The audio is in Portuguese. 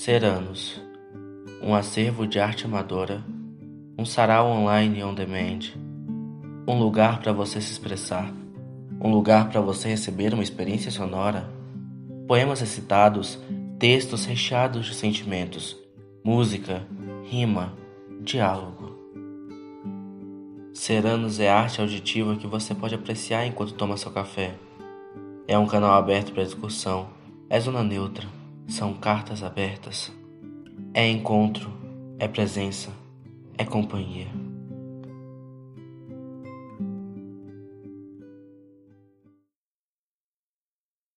Ceranos, um acervo de arte amadora, um sarau online on demand, um lugar para você se expressar, um lugar para você receber uma experiência sonora, poemas recitados, textos recheados de sentimentos, música, rima, diálogo. Ceranos é arte auditiva que você pode apreciar enquanto toma seu café. É um canal aberto para discussão, é zona neutra são cartas abertas. É encontro, é presença, é companhia.